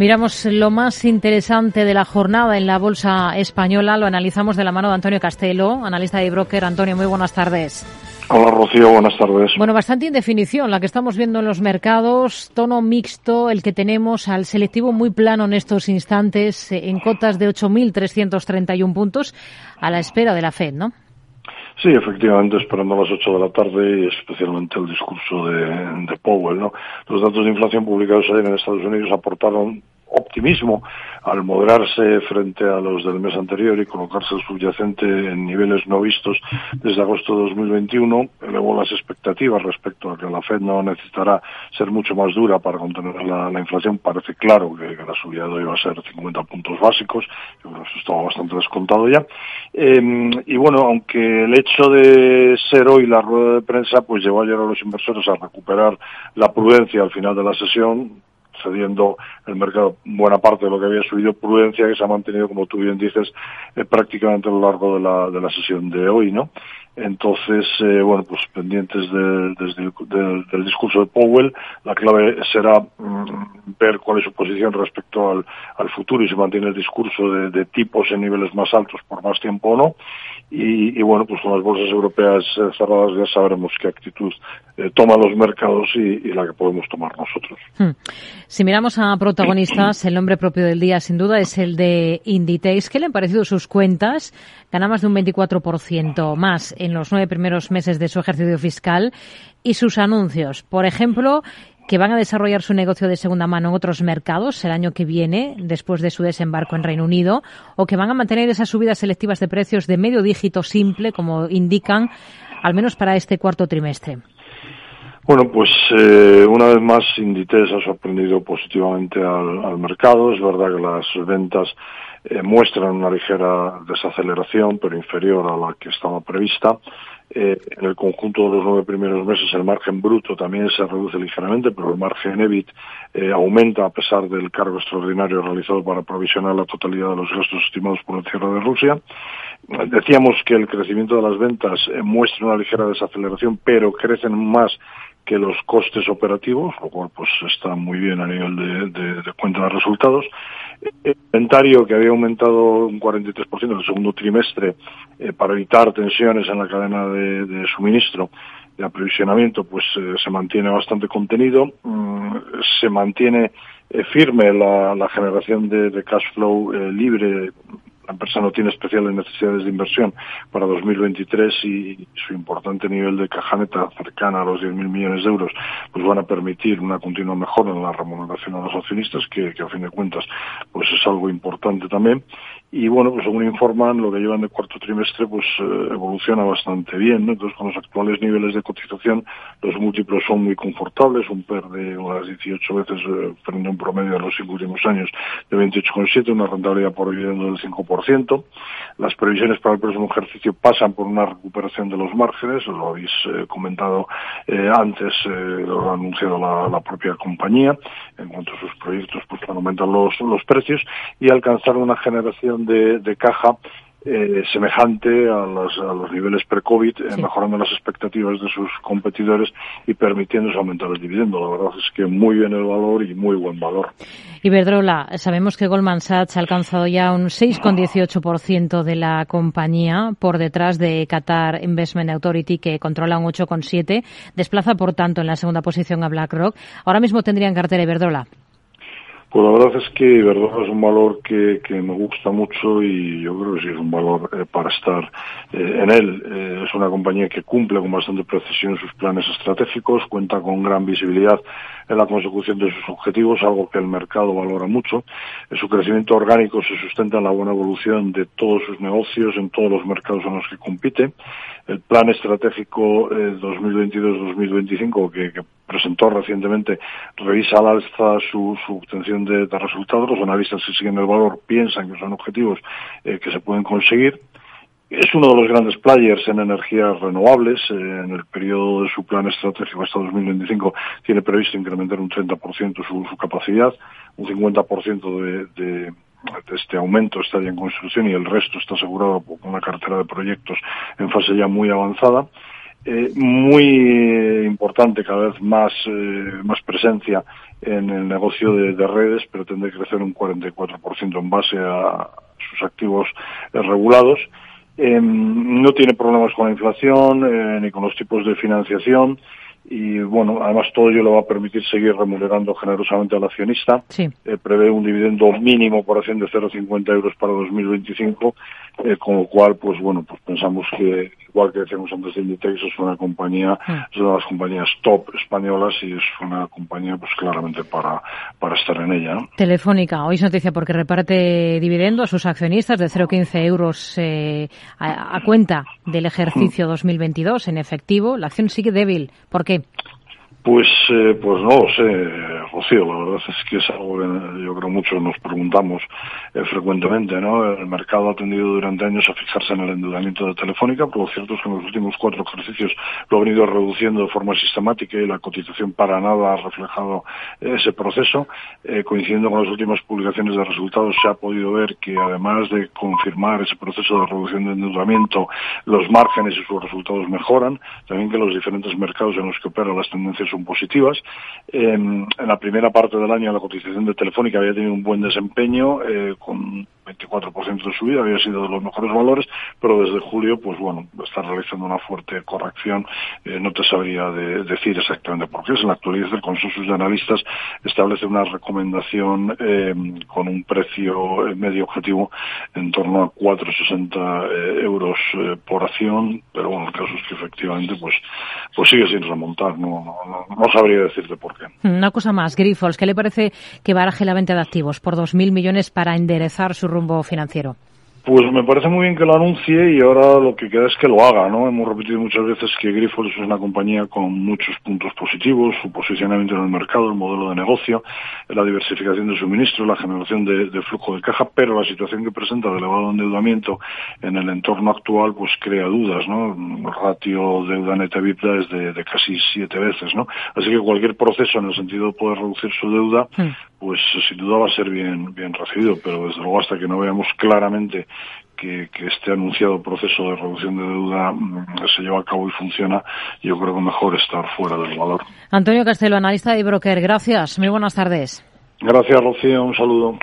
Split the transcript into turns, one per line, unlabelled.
Miramos lo más interesante de la jornada en la bolsa española. Lo analizamos de la mano de Antonio Castelo, analista de broker. Antonio, muy buenas tardes.
Hola Rocío, buenas tardes.
Bueno, bastante indefinición la que estamos viendo en los mercados, tono mixto el que tenemos al selectivo muy plano en estos instantes, eh, en cotas de 8.331 puntos, a la espera de la Fed, ¿no?
Sí, efectivamente, esperando a las 8 de la tarde y especialmente el discurso de, de Powell. ¿no? Los datos de inflación publicados ayer en Estados Unidos aportaron optimismo al moderarse frente a los del mes anterior y colocarse el subyacente en niveles no vistos desde agosto de 2021, elevó las expectativas respecto a que la Fed no necesitará ser mucho más dura para contener la, inflación. Parece claro que, la subida de hoy va a ser 50 puntos básicos, yo creo que eso estaba bastante descontado ya. Em, y bueno, aunque el hecho de ser hoy la rueda de prensa, pues llevó ayer a los inversores a recuperar la prudencia al final de la sesión, cediendo el mercado buena parte de lo que había subido, prudencia que se ha mantenido, como tú bien dices, eh, prácticamente a lo largo de la, de la sesión de hoy, ¿no? Entonces, eh, bueno, pues pendientes del, del, discurso de Powell, la clave será mm, ver cuál es su posición respecto al, al futuro y si mantiene el discurso de, de, tipos en niveles más altos por más tiempo o no. Y, bueno, pues con las bolsas europeas eh, cerradas ya sabremos qué actitud eh, toman los mercados y, y, la que podemos tomar nosotros. Hmm.
Si miramos a protagonistas, el nombre propio del día sin duda es el de Inditex. ¿Qué le han parecido sus cuentas? Gana más de un 24% más en los nueve primeros meses de su ejercicio fiscal y sus anuncios. Por ejemplo, que van a desarrollar su negocio de segunda mano en otros mercados el año que viene, después de su desembarco en Reino Unido, o que van a mantener esas subidas selectivas de precios de medio dígito simple, como indican, al menos para este cuarto trimestre.
Bueno, pues eh, una vez más Inditex ha sorprendido positivamente al, mercado. Es verdad que las ventas eh, muestran una ligera desaceleración, pero inferior a la que estaba prevista. Eh, en el conjunto de los nueve primeros meses el margen bruto también se reduce ligeramente, pero el margen EBIT aumenta a pesar del cargo extraordinario realizado para provisionar la totalidad de los gastos estimados por el cierre de Rusia. Decíamos que el crecimiento de las ventas muestra una ligera desaceleración, pero crecen más que los costes operativos, lo cual pues está muy bien a nivel de, de, cuenta de resultados. El inventario que había aumentado un 43% en el segundo trimestre eh, para evitar tensiones en la cadena de, suministro de aprovisionamiento, pues eh, se mantiene bastante contenido, mm, se mantiene eh, firme la, la generación de, de, cash flow libre la empresa no tiene especiales necesidades de inversión para 2023 y su importante nivel de caja neta cercana a los 10.000 millones de euros pues van a permitir una continua mejora en la remuneración a los accionistas que, que a fin de cuentas pues es algo importante también y bueno, pues según informan, lo que llevan de cuarto trimestre pues eh, evoluciona bastante bien, ¿no? Entonces con los actuales niveles de cotización los múltiplos son muy confortables, un PER de unas 18 veces eh, frente un promedio de los cinco últimos años de 28,7, una rentabilidad por dividendo del 5%. Las previsiones para el próximo ejercicio pasan por una recuperación de los márgenes, lo habéis eh, comentado eh, antes, lo ha anunciado la, la, propia compañía, en cuanto a sus proyectos pues aumentan los, los precios y alcanzar una generación de, caja eh, semejante a los, a los niveles pre-COVID, eh, mejorando las expectativas de sus competidores y permitiéndose aumentar el dividendo. La verdad es que muy bien el valor y muy buen valor.
Iberdrola, sabemos que Goldman Sachs ha alcanzado ya un 6,18% de la compañía por detrás de Qatar Investment Authority, que controla un 8,7%. Desplaza, por tanto, en la segunda posición a BlackRock. Ahora mismo tendría en cartera Iberdrola.
Pues la verdad es que verdad es un valor que, que me gusta mucho y yo creo que sí es un valor eh, para estar eh, en él. Eh, es una compañía que cumple con bastante precisión sus planes estratégicos, cuenta con gran visibilidad en la consecución de sus objetivos, algo que el mercado valora mucho. su crecimiento orgánico se sustenta en la buena evolución de todos sus negocios en todos los mercados en los que compite. El plan estratégico 2022-2025 que, que presentó recientemente revisa al alza su, su obtención de, resultados. Los analistas que siguen el valor piensan que son objetivos eh, que se pueden conseguir. Es uno de los grandes players en energías renovables. Eh, en el periodo de su plan estratégico hasta 2025 tiene previsto incrementar un 30% su, su capacidad, un 50% de, este aumento está ya en construcción y el resto está asegurado por una cartera de proyectos en fase ya muy avanzada eh, muy importante cada vez más, eh, más presencia en el negocio de, de redes pretende crecer un 44% en base a sus activos eh, regulados. Em, no tiene problemas con la inflación eh, ni con los tipos de financiación y bueno, además todo ello le va a permitir seguir remunerando generosamente al accionista.
Sí.
Eh, prevé un dividendo mínimo por acción de 0,50 euros para 2025, eh, con lo cual, pues bueno, pues pensamos que, igual que decíamos antes de Inditex, es una compañía, es una de las compañías top españolas y es una compañía, pues claramente para, para estar en ella. ¿no?
Telefónica, hoy es noticia porque reparte dividendo a sus accionistas de 0,15 euros eh, a, a, cuenta del ejercicio 2022 en efectivo. La acción sigue débil. ¿Por qué?
Pues, eh, pues no lo sé, Rocío. La verdad es que es algo que yo creo muchos nos preguntamos eh, frecuentemente, ¿no? El mercado ha tendido durante años a fijarse en el endeudamiento de Telefónica, pero lo cierto es que en los últimos cuatro ejercicios lo ha venido reduciendo de forma sistemática y la cotización para nada ha reflejado ese proceso. Eh, coincidiendo con las últimas publicaciones de resultados, se ha podido ver que además de confirmar ese proceso de reducción de endeudamiento, los márgenes y sus resultados mejoran, también que los diferentes mercados en los que opera las tendencias son positivas. En la primera parte del año la cotización de Telefónica había tenido un buen desempeño, eh, con 24% de subida, había sido de los mejores valores, pero desde julio, pues bueno, está realizando una fuerte corrección. Eh, no te sabría de, decir exactamente por qué. En la actualidad el consenso de analistas establece una recomendación eh, con un precio medio objetivo en torno a 4,60 eh, euros por acción, pero bueno, el caso es que efectivamente pues, pues sigue sin remontar. No, no, no sabría decirte por qué.
Una cosa más, Grifols, ¿qué le parece que baraje la venta de activos por 2.000 millones para enderezar su rumbo financiero?
Pues me parece muy bien que lo anuncie y ahora lo que queda es que lo haga, ¿no? Hemos repetido muchas veces que Grifols es una compañía con muchos puntos positivos, su posicionamiento en el mercado, el modelo de negocio, la diversificación de suministro, la generación de, de flujo de caja, pero la situación que presenta de elevado endeudamiento en el entorno actual pues crea dudas, ¿no? El ratio deuda neta EBITDA es de, de, casi siete veces, ¿no? Así que cualquier proceso en el sentido de poder reducir su deuda, pues sin duda va a ser bien, bien recibido, pero desde luego hasta que no veamos claramente que, que, este anunciado proceso de reducción de deuda se lleva a cabo y funciona, yo creo que mejor estar fuera del valor.
Antonio Castelo, analista de broker, gracias. Muy buenas tardes.
Gracias, Rocío. Un saludo.